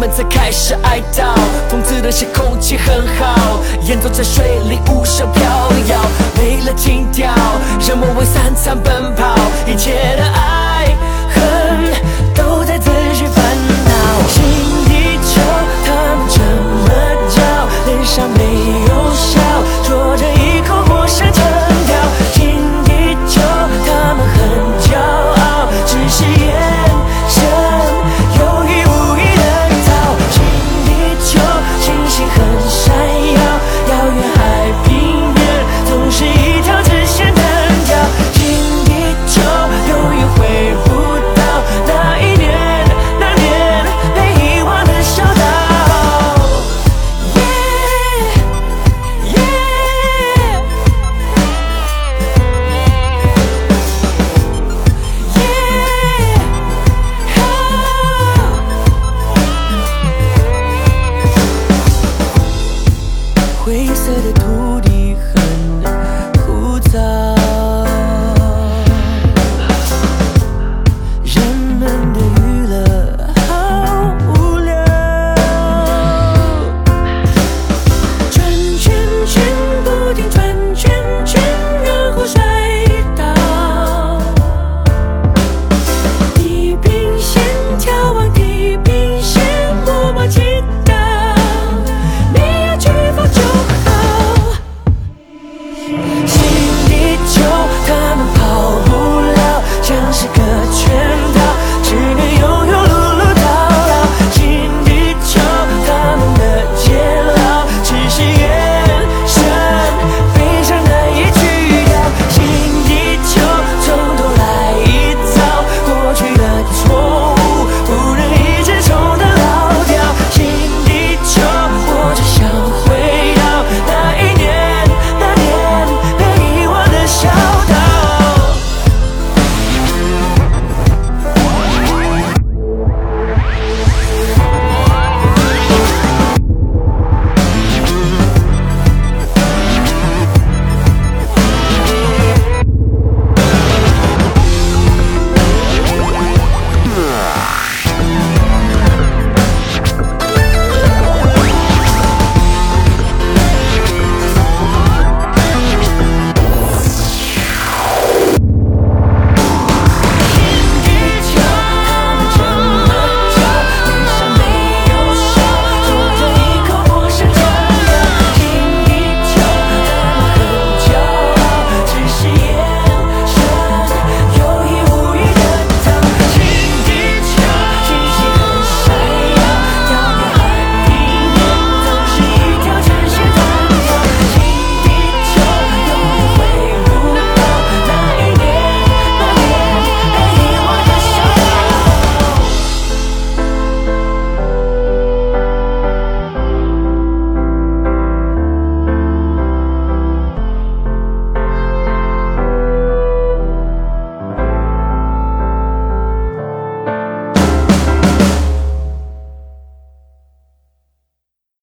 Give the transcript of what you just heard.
们才开始哀悼。讽刺的是空气很好，演奏在水里无声飘摇。没了情调，人们为三餐奔跑，一切的爱。土地